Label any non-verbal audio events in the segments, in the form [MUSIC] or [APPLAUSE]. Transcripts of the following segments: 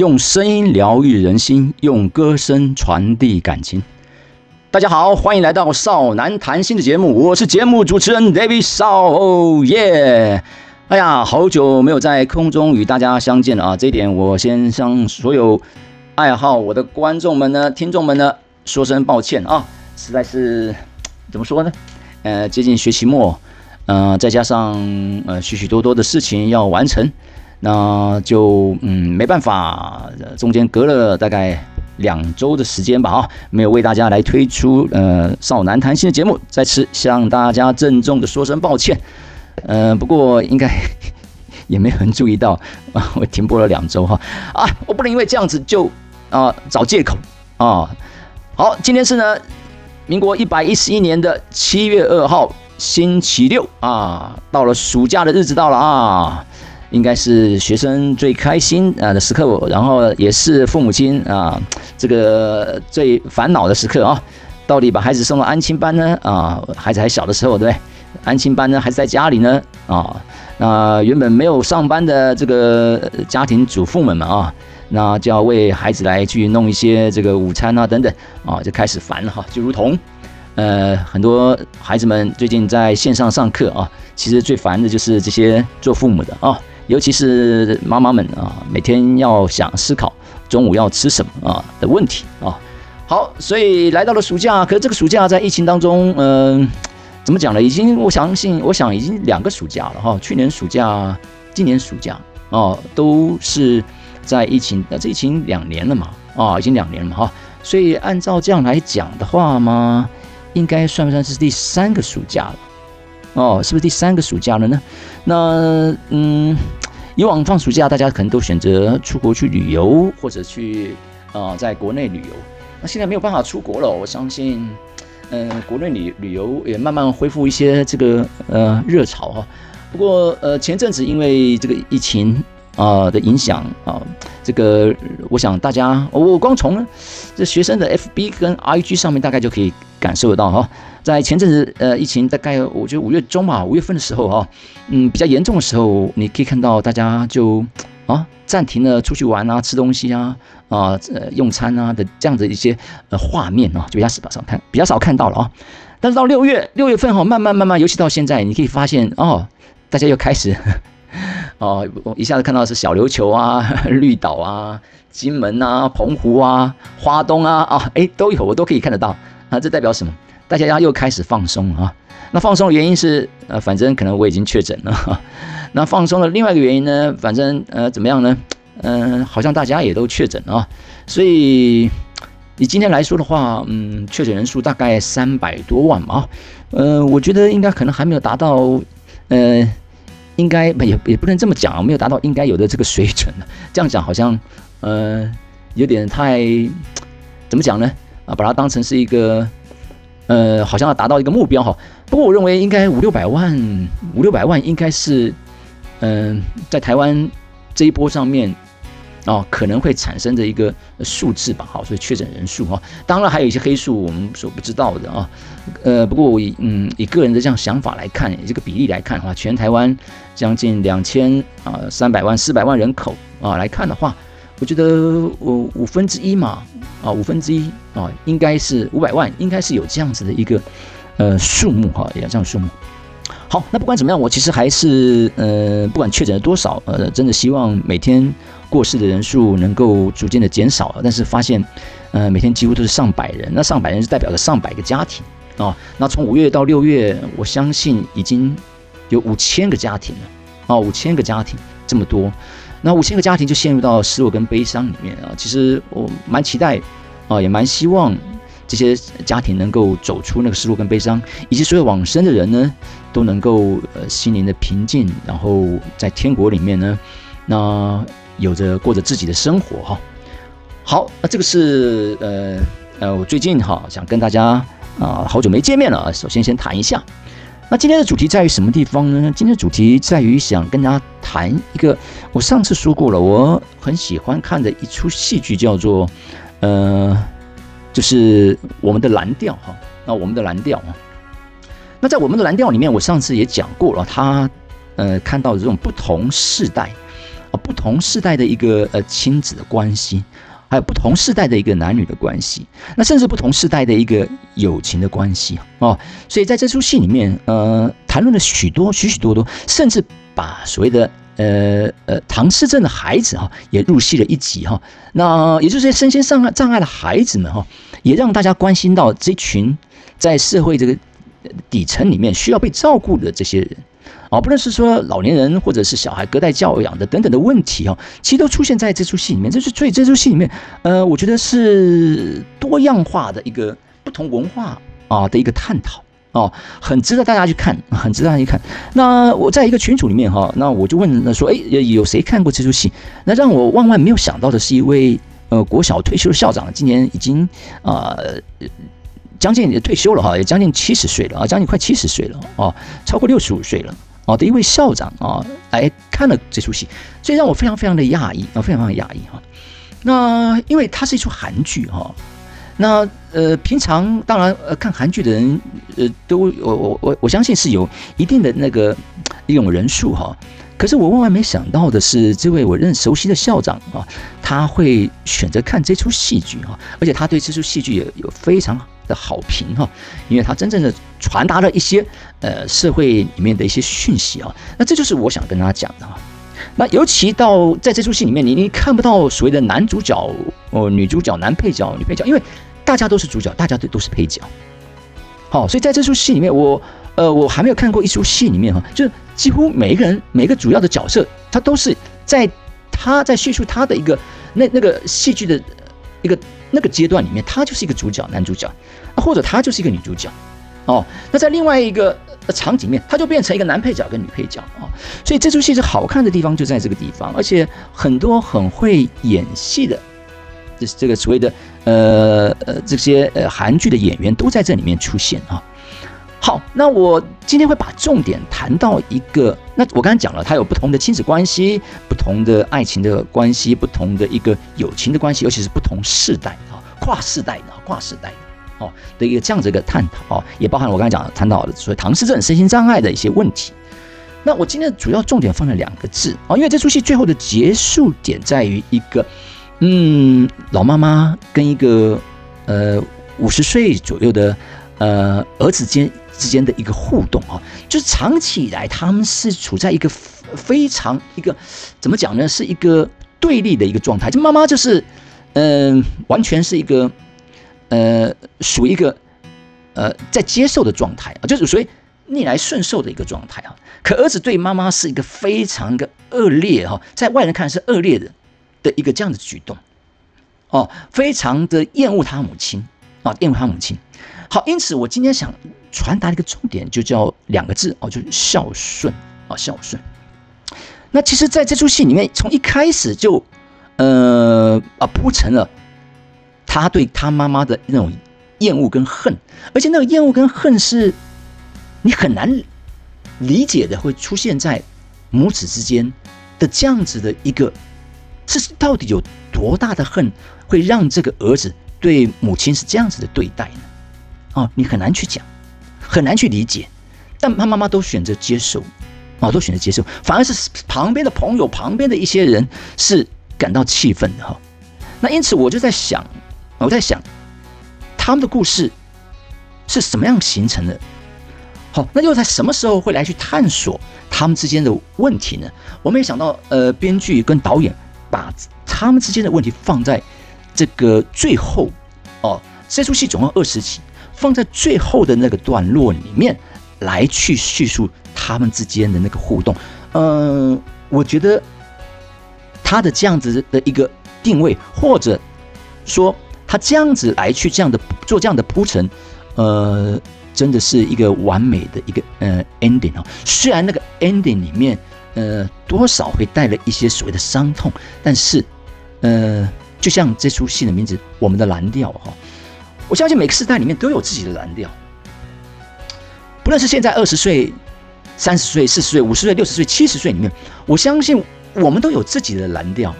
用声音疗愈人心，用歌声传递感情。大家好，欢迎来到少男谈心的节目，我是节目主持人 David 少哦耶！哎呀，好久没有在空中与大家相见了啊！这一点我先向所有爱好我的观众们呢、听众们呢说声抱歉啊，实在是怎么说呢？呃，接近学期末，呃，再加上呃许许多多的事情要完成。那就嗯没办法，中间隔了大概两周的时间吧啊，没有为大家来推出呃少男谈心的节目，在此向大家郑重的说声抱歉。呃，不过应该也没有人注意到啊，我停播了两周哈啊，我不能因为这样子就啊找借口啊。好，今天是呢民国一百一十一年的七月二号星期六啊，到了暑假的日子到了啊。应该是学生最开心啊的时刻，然后也是父母亲啊这个最烦恼的时刻啊。到底把孩子送到安亲班呢？啊，孩子还小的时候，对不对？安亲班呢，还是在家里呢？啊，那原本没有上班的这个家庭主妇们们啊，那就要为孩子来去弄一些这个午餐啊等等啊，就开始烦了哈。就如同呃很多孩子们最近在线上上课啊，其实最烦的就是这些做父母的啊。尤其是妈妈们啊，每天要想思考中午要吃什么啊的问题啊。好，所以来到了暑假，可是这个暑假在疫情当中，嗯，怎么讲呢？已经我相信，我想已经两个暑假了哈。去年暑假、今年暑假哦，都是在疫情，那这疫情两年了嘛啊，已经两年了嘛哈。所以按照这样来讲的话嘛，应该算不算是第三个暑假了？哦，是不是第三个暑假了呢？那嗯，以往放暑假，大家可能都选择出国去旅游，或者去啊，在国内旅游。那现在没有办法出国了，我相信，嗯，国内旅旅游也慢慢恢复一些这个呃热潮哈。不过呃，前阵子因为这个疫情啊的影响啊，这个我想大家，我光从这学生的 FB 跟 IG 上面大概就可以感受得到哈。在前阵子，呃，疫情大概我觉得五月中吧，五月份的时候哈，嗯，比较严重的时候，你可以看到大家就啊暂停了出去玩啊、吃东西啊、啊呃用餐啊的这样的一些呃画面啊，就比较少看，比较少看到了啊。但是到六月六月份哈，慢慢慢慢，尤其到现在，你可以发现哦，大家又开始 [LAUGHS] 哦，一下子看到是小琉球啊、[LAUGHS] 绿岛啊、金门啊、澎湖啊、花东啊啊，哎都有，我都可以看得到啊，这代表什么？大家又开始放松了啊，那放松的原因是，呃，反正可能我已经确诊了。那放松的另外一个原因呢，反正呃怎么样呢？嗯，好像大家也都确诊啊，所以以今天来说的话，嗯，确诊人数大概三百多万嘛。呃，我觉得应该可能还没有达到，呃，应该也也不能这么讲，没有达到应该有的这个水准这样讲好像，呃，有点太怎么讲呢？啊，把它当成是一个。呃，好像要达到一个目标哈，不过我认为应该五六百万，五六百万应该是，嗯，在台湾这一波上面，哦，可能会产生的一个数字吧，好，所以确诊人数哈，当然还有一些黑数我们所不知道的啊，呃，不过我以嗯以个人的这样想法来看，这个比例来看的话，全台湾将近两千啊三百万四百万人口啊来看的话。我觉得我五分之一嘛，啊，五分之一啊，应该是五百万，应该是有这样子的一个呃数目哈，有这样数目。好，那不管怎么样，我其实还是呃，不管确诊了多少，呃，真的希望每天过世的人数能够逐渐的减少。但是发现，呃，每天几乎都是上百人，那上百人是代表着上百个家庭啊。那从五月到六月，我相信已经有五千个家庭了啊，五千个家庭这么多。那五千个家庭就陷入到失落跟悲伤里面啊！其实我蛮期待，啊，也蛮希望这些家庭能够走出那个失落跟悲伤，以及所有往生的人呢，都能够呃心灵的平静，然后在天国里面呢，那有着过着自己的生活哈。好，那这个是呃呃，我最近哈想跟大家啊，好久没见面了啊，首先先谈一下。那今天的主题在于什么地方呢？今天的主题在于想跟大家谈一个，我上次说过了，我很喜欢看的一出戏剧，叫做，呃，就是我们的蓝调哈。那我们的蓝调啊，那在我们的蓝调里面，我上次也讲过了，他呃看到这种不同世代啊不同世代的一个呃亲子的关系，还有不同世代的一个男女的关系，那甚至不同世代的一个友情的关系哦。所以在这出戏里面，呃，谈论了许多许许多多，甚至把所谓的呃呃唐氏症的孩子哈也入戏了一集哈。那也就是这些身心障碍障碍的孩子们哈，也让大家关心到这群在社会这个底层里面需要被照顾的这些人。哦，不论是说老年人或者是小孩隔代教养的等等的问题哦，其实都出现在这出戏里面。这是所以这出戏里面，呃，我觉得是多样化的一个不同文化啊的一个探讨哦，很值得大家去看，很值得大家去看。那我在一个群组里面哈，那我就问了说，哎，有谁看过这出戏？那让我万万没有想到的是一位呃国小退休的校长，今年已经啊将近退休了哈，也将近七十岁了啊，将近快七十岁了哦，超过六十五岁了。哦的一位校长啊，来看了这出戏，所以让我非常非常的讶异啊，非常非常讶异哈。那因为它是一出韩剧哈，那呃平常当然呃看韩剧的人呃都我我我我相信是有一定的那个一种人数哈。可是我万万没想到的是，这位我认熟悉的校长啊，他会选择看这出戏剧哈，而且他对这出戏剧也有非常。的好评哈，因为他真正的传达了一些呃社会里面的一些讯息啊，那这就是我想跟大家讲的哈。那尤其到在这出戏里面，你你看不到所谓的男主角哦、女主角、男配角、女配角，因为大家都是主角，大家都都是配角。好，所以在这出戏里面，我呃我还没有看过一出戏里面哈，就是几乎每一个人每个主要的角色，他都是在他在叙述他的一个那那个戏剧的一个。那个阶段里面，他就是一个主角，男主角，或者他就是一个女主角，哦，那在另外一个场景面，他就变成一个男配角跟女配角啊。所以这出戏是好看的地方就在这个地方，而且很多很会演戏的，这这个所谓的呃呃这些呃韩剧的演员都在这里面出现啊。好，那我今天会把重点谈到一个，那我刚才讲了，它有不同的亲子关系，不同的爱情的关系，不同的一个友情的关系，尤其是不同世代啊，跨世代的，跨世代的哦的一个这样子一个探讨哦，也包含我刚才讲谈到的所谓唐氏症身心障碍的一些问题。那我今天的主要重点放了两个字啊，因为这出戏最后的结束点在于一个，嗯，老妈妈跟一个呃五十岁左右的呃儿子间。之间的一个互动啊，就是长期以来他们是处在一个非常一个怎么讲呢？是一个对立的一个状态。这妈妈就是，嗯，完全是一个呃，属于一个呃在接受的状态啊，就是属于逆来顺受的一个状态啊。可儿子对妈妈是一个非常的恶劣哈，在外人看是恶劣的的一个这样的举动哦，非常的厌恶他母亲啊，厌恶他母亲。好，因此我今天想传达一个重点，就叫两个字哦，就是孝顺啊，孝顺。那其实，在这出戏里面，从一开始就，呃啊，铺成了他对他妈妈的那种厌恶跟恨，而且那个厌恶跟恨是你很难理解的，会出现在母子之间的这样子的一个，这是到底有多大的恨，会让这个儿子对母亲是这样子的对待呢？哦，你很难去讲，很难去理解，但他妈妈都选择接受，啊，都选择接受，反而是旁边的朋友、旁边的一些人是感到气愤的哈。那因此我就在想，我在想他们的故事是什么样形成的？好，那又在什么时候会来去探索他们之间的问题呢？我没想到，呃，编剧跟导演把他们之间的问题放在这个最后哦，这出戏总共二十集。放在最后的那个段落里面来去叙述他们之间的那个互动，嗯，我觉得他的这样子的一个定位，或者说他这样子来去这样的做这样的铺陈，呃，真的是一个完美的一个呃 ending 啊。虽然那个 ending 里面呃多少会带了一些所谓的伤痛，但是呃，就像这出戏的名字《我们的蓝调》哈。我相信每个时代里面都有自己的蓝调，不论是现在二十岁、三十岁、四十岁、五十岁、六十岁、七十岁里面，我相信我们都有自己的蓝调。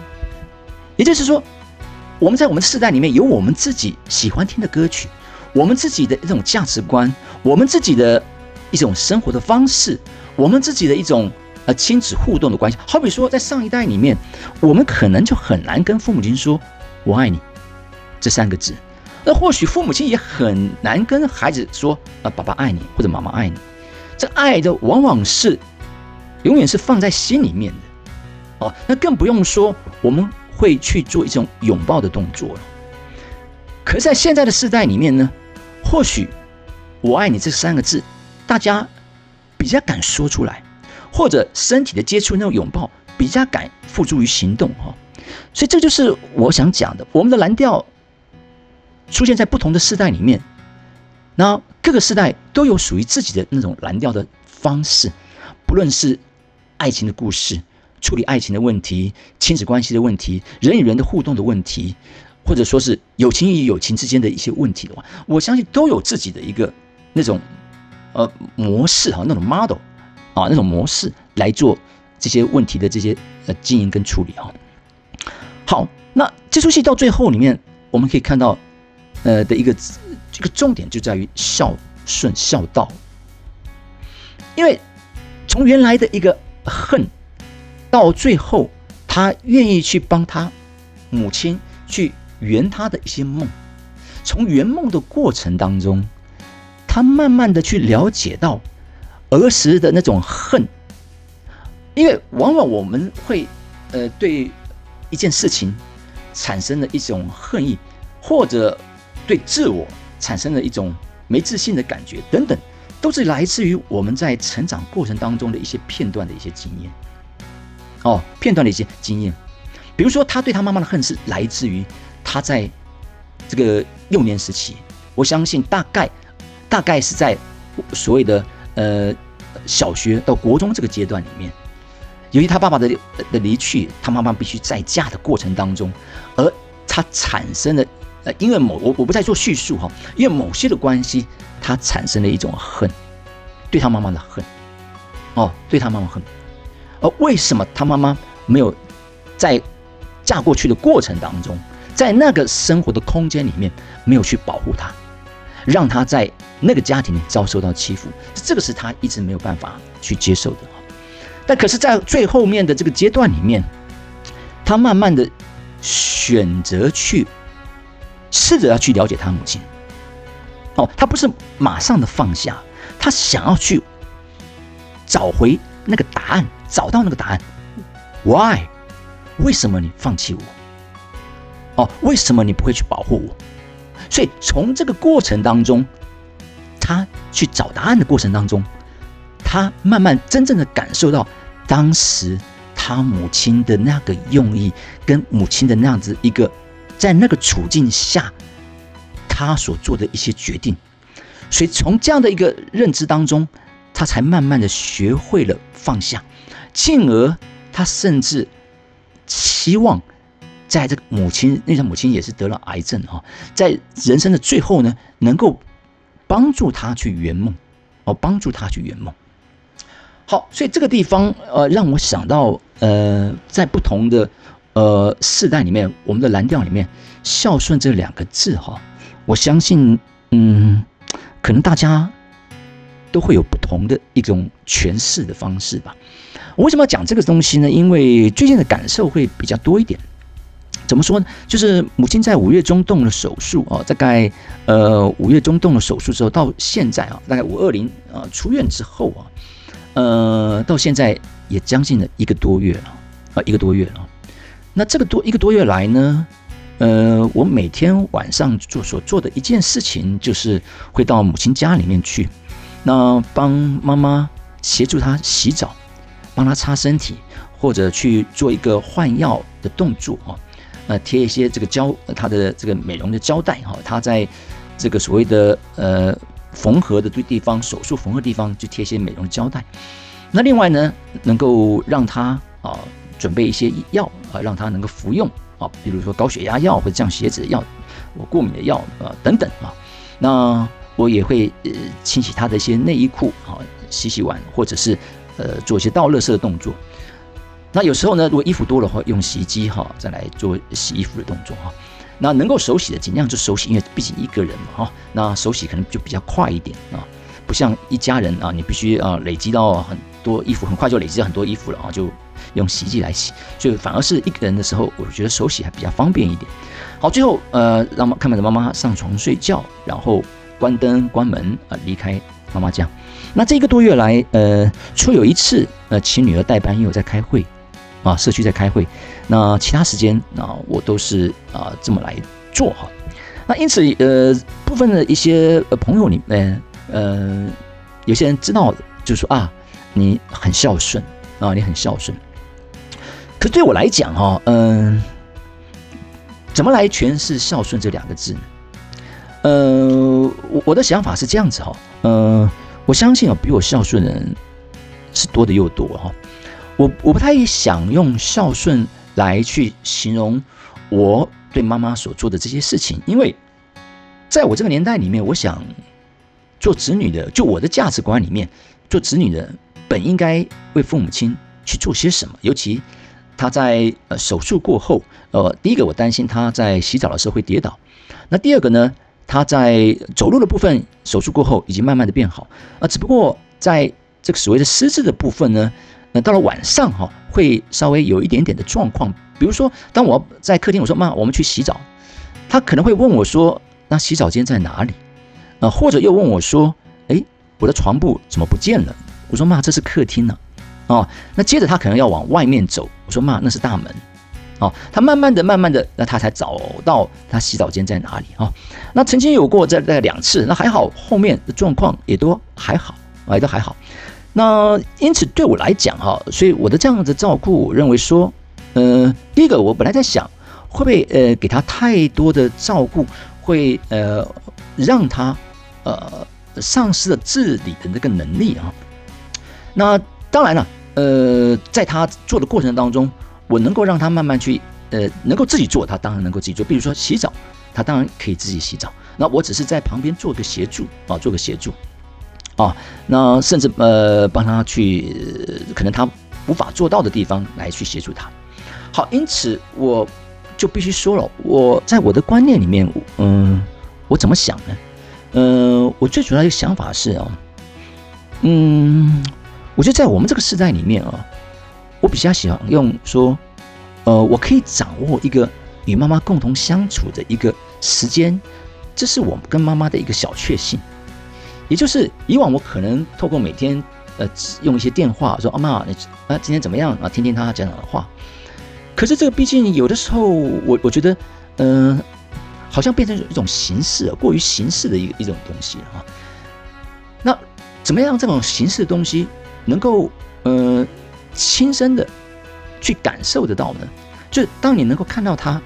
也就是说，我们在我们的世代里面有我们自己喜欢听的歌曲，我们自己的一种价值观，我们自己的一种生活的方式，我们自己的一种呃亲子互动的关系。好比说，在上一代里面，我们可能就很难跟父母亲说“我爱你”这三个字，那或许父母亲也很难跟孩子说“啊，爸爸爱你”或者“妈妈爱你”。这爱的往往是永远是放在心里面的，哦，那更不用说我们会去做一种拥抱的动作了。可是，在现在的时代里面呢，或许“我爱你”这三个字，大家比较敢说出来，或者身体的接触那种拥抱比较敢付诸于行动哈。所以，这就是我想讲的。我们的蓝调出现在不同的时代里面，那各个时代都有属于自己的那种蓝调的方式，不论是爱情的故事、处理爱情的问题、亲子关系的问题、人与人的互动的问题。或者说是友情与友情之间的一些问题的话，我相信都有自己的一个那种呃模式哈，那种 model 啊，那种模式来做这些问题的这些呃经营跟处理哈。好，那这出戏到最后里面，我们可以看到呃的一个这个重点就在于孝顺孝道，因为从原来的一个恨，到最后他愿意去帮他母亲去。圆他的一些梦，从圆梦的过程当中，他慢慢的去了解到儿时的那种恨，因为往往我们会呃对一件事情产生了一种恨意，或者对自我产生了一种没自信的感觉等等，都是来自于我们在成长过程当中的一些片段的一些经验。哦，片段的一些经验，比如说他对他妈妈的恨是来自于。他在这个幼年时期，我相信大概大概是在所谓的呃小学到国中这个阶段里面，由于他爸爸的的离去，他妈妈必须再嫁的过程当中，而他产生了呃，因为某我我不再做叙述哈，因为某些的关系，他产生了一种恨，对他妈妈的恨，哦，对他妈妈恨，而为什么他妈妈没有在嫁过去的过程当中？在那个生活的空间里面，没有去保护他，让他在那个家庭里遭受到欺负，这个是他一直没有办法去接受的。但可是，在最后面的这个阶段里面，他慢慢的选择去试着要去了解他母亲。哦，他不是马上的放下，他想要去找回那个答案，找到那个答案。Why？为什么你放弃我？哦，为什么你不会去保护我？所以从这个过程当中，他去找答案的过程当中，他慢慢真正的感受到当时他母亲的那个用意，跟母亲的那样子一个在那个处境下他所做的一些决定。所以从这样的一个认知当中，他才慢慢的学会了放下，进而他甚至希望。在这个母亲，那个母亲也是得了癌症哈，在人生的最后呢，能够帮助他去圆梦，哦，帮助他去圆梦。好，所以这个地方呃，让我想到呃，在不同的呃世代里面，我们的蓝调里面，孝顺这两个字哈，我相信嗯，可能大家都会有不同的一种诠释的方式吧。我为什么要讲这个东西呢？因为最近的感受会比较多一点。怎么说呢？就是母亲在五月中动了手术哦，大概呃五月中动了手术之后，到现在啊，大概五二零啊出院之后啊，呃到现在也将近了一个多月了啊，一个多月了。那这个多一个多月来呢，呃，我每天晚上做所做的一件事情，就是会到母亲家里面去，那帮妈妈协助她洗澡，帮她擦身体，或者去做一个换药的动作啊。呃，贴一些这个胶，它的这个美容的胶带哈，它在这个所谓的呃缝合的对地方，手术缝合地方就贴一些美容胶带。那另外呢，能够让他啊准备一些药啊，让他能够服用啊，比如说高血压药或者降血脂的药，我过敏的药啊等等啊。那我也会呃清洗他的一些内衣裤啊，洗洗碗或者是呃做一些倒垃圾的动作。那有时候呢，如果衣服多的话，用洗衣机哈，再来做洗衣服的动作哈。那能够手洗的，尽量就手洗，因为毕竟一个人嘛哈。那手洗可能就比较快一点啊，不像一家人啊，你必须啊累积到很多衣服，很快就累积很多衣服了啊，就用洗衣机来洗，所以反而是一个人的时候，我觉得手洗还比较方便一点。好，最后呃，让妈看着妈妈上床睡觉，然后关灯关门啊，离开妈妈家。那这一个多月来，呃，除有一次呃请女儿代班，因为我在开会啊，社区在开会，那其他时间啊，我都是啊这么来做哈。那因此呃，部分的一些呃朋友里面，呃，有些人知道，就说啊，你很孝顺啊，你很孝顺。可对我来讲哈，嗯，怎么来诠释孝顺这两个字呢？呃，我我的想法是这样子哈，嗯。我相信啊，比我孝顺的人是多的又多哈。我我不太想用孝顺来去形容我对妈妈所做的这些事情，因为在我这个年代里面，我想做子女的，就我的价值观里面，做子女的本应该为父母亲去做些什么。尤其他在呃手术过后，呃，第一个我担心他在洗澡的时候会跌倒，那第二个呢？他在走路的部分手术过后已经慢慢的变好啊，只不过在这个所谓的失智的部分呢，那到了晚上哈会稍微有一点点的状况，比如说当我在客厅我说妈我们去洗澡，他可能会问我说那洗澡间在哪里啊？或者又问我说哎我的床铺怎么不见了？我说妈这是客厅呢哦，那接着他可能要往外面走，我说妈那是大门。哦，他慢慢的、慢慢的，那他才找到他洗澡间在哪里啊？那曾经有过在在两次，那还好，后面的状况也都还好，也都还好。那因此对我来讲哈，所以我的这样子照顾，我认为说，呃，第一个我本来在想，会不会呃给他太多的照顾，会呃让他呃丧失了自理的那个能力啊？那当然了，呃，在他做的过程当中。我能够让他慢慢去，呃，能够自己做，他当然能够自己做。比如说洗澡，他当然可以自己洗澡。那我只是在旁边做个协助啊，做个协助啊。那甚至呃，帮他去可能他无法做到的地方来去协助他。好，因此我就必须说了，我在我的观念里面，嗯，我怎么想呢？嗯，我最主要一个想法是啊，嗯，我觉得在我们这个时代里面啊。我比较喜欢用说，呃，我可以掌握一个与妈妈共同相处的一个时间，这是我跟妈妈的一个小确幸。也就是以往我可能透过每天呃用一些电话说，阿妈，你啊今天怎么样啊？听听他讲讲的话。可是这个毕竟有的时候，我我觉得，嗯，好像变成一种形式，过于形式的一一种东西啊。那怎么样这种形式的东西能够呃？亲身的去感受得到呢，就是当你能够看到他，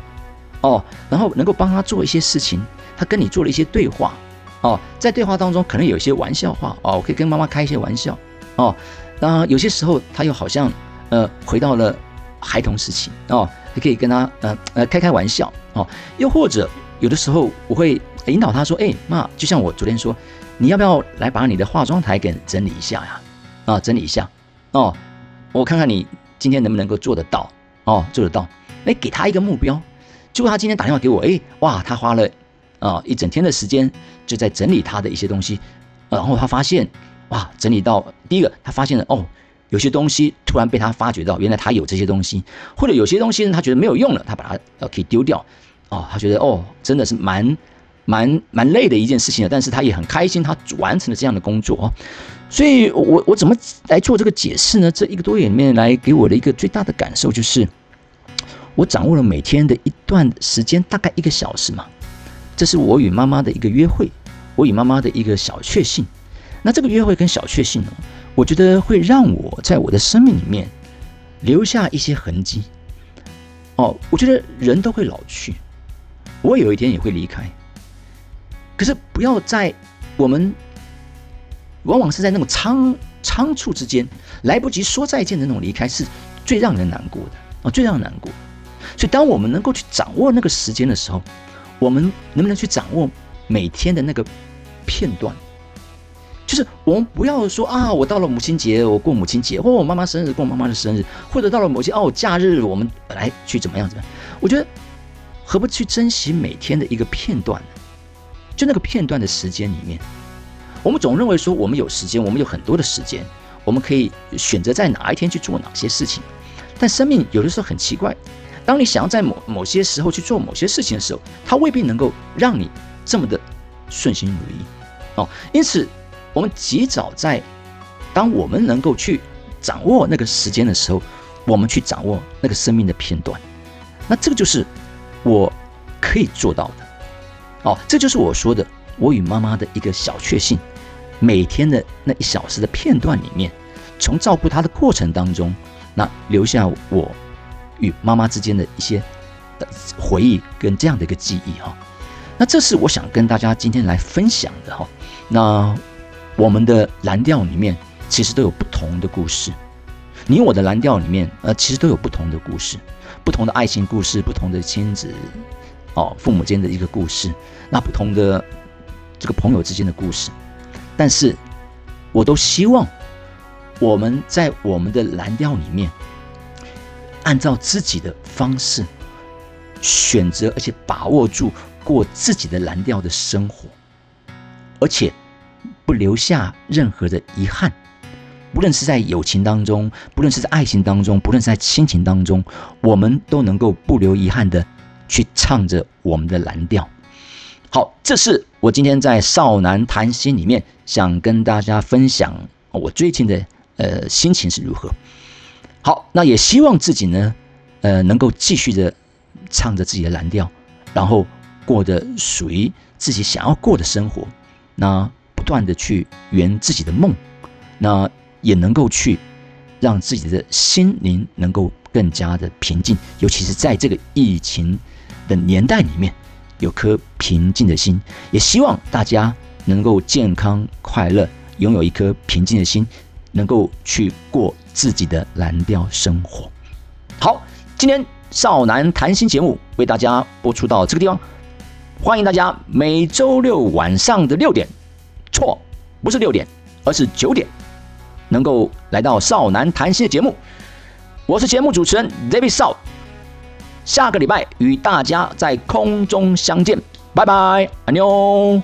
哦，然后能够帮他做一些事情，他跟你做了一些对话，哦，在对话当中可能有一些玩笑话，哦，我可以跟妈妈开一些玩笑，哦，那有些时候他又好像呃回到了孩童时期，哦，还可以跟他呃呃开开玩笑，哦，又或者有的时候我会引导他说，哎妈，就像我昨天说，你要不要来把你的化妆台给整理一下呀？啊，整理一下，哦。我看看你今天能不能够做得到哦，做得到。哎，给他一个目标。结果他今天打电话给我，哎，哇，他花了啊一整天的时间就在整理他的一些东西。然后他发现，哇，整理到第一个，他发现了哦，有些东西突然被他发觉到，原来他有这些东西，或者有些东西呢，他觉得没有用了，他把它呃可以丢掉。哦，他觉得哦，真的是蛮蛮蛮累的一件事情但是他也很开心，他完成了这样的工作哦。所以，我我怎么来做这个解释呢？这一个多月里面来给我的一个最大的感受就是，我掌握了每天的一段时间，大概一个小时嘛。这是我与妈妈的一个约会，我与妈妈的一个小确幸。那这个约会跟小确幸呢，我觉得会让我在我的生命里面留下一些痕迹。哦，我觉得人都会老去，我有一天也会离开。可是不要在我们。往往是在那种仓仓促之间，来不及说再见的那种离开，是最让人难过的啊，最让人难过。所以，当我们能够去掌握那个时间的时候，我们能不能去掌握每天的那个片段？就是我们不要说啊，我到了母亲节，我过母亲节，或我妈妈生日过妈妈的生日，或者到了某些哦假日，我们来去怎么样怎么样？我觉得何不去珍惜每天的一个片段呢？就那个片段的时间里面。我们总认为说我们有时间，我们有很多的时间，我们可以选择在哪一天去做哪些事情。但生命有的时候很奇怪，当你想要在某某些时候去做某些事情的时候，它未必能够让你这么的顺心如意哦。因此，我们及早在当我们能够去掌握那个时间的时候，我们去掌握那个生命的片段。那这个就是我可以做到的哦。这就是我说的，我与妈妈的一个小确幸。每天的那一小时的片段里面，从照顾她的过程当中。那留下我与妈妈之间的一些回忆跟这样的一个记忆哈，那这是我想跟大家今天来分享的哈。那我们的蓝调里面其实都有不同的故事，你我的蓝调里面呃其实都有不同的故事，不同的爱情故事，不同的亲子哦父母间的一个故事，那不同的这个朋友之间的故事，但是我都希望。我们在我们的蓝调里面，按照自己的方式选择，而且把握住过自己的蓝调的生活，而且不留下任何的遗憾。不论是在友情当中，不论是在爱情当中，不论是在亲情当中，我们都能够不留遗憾的唱着我们的蓝调。好，这是我今天在少男谈心里面想跟大家分享我最近的。呃，心情是如何？好，那也希望自己呢，呃，能够继续的唱着自己的蓝调，然后过着属于自己想要过的生活。那不断的去圆自己的梦，那也能够去让自己的心灵能够更加的平静。尤其是在这个疫情的年代里面，有颗平静的心。也希望大家能够健康快乐，拥有一颗平静的心。能够去过自己的蓝调生活。好，今天少男谈心节目为大家播出到这个地方，欢迎大家每周六晚上的六点，错，不是六点，而是九点，能够来到少男谈心的节目。我是节目主持人 David 少，下个礼拜与大家在空中相见，拜拜，安妞。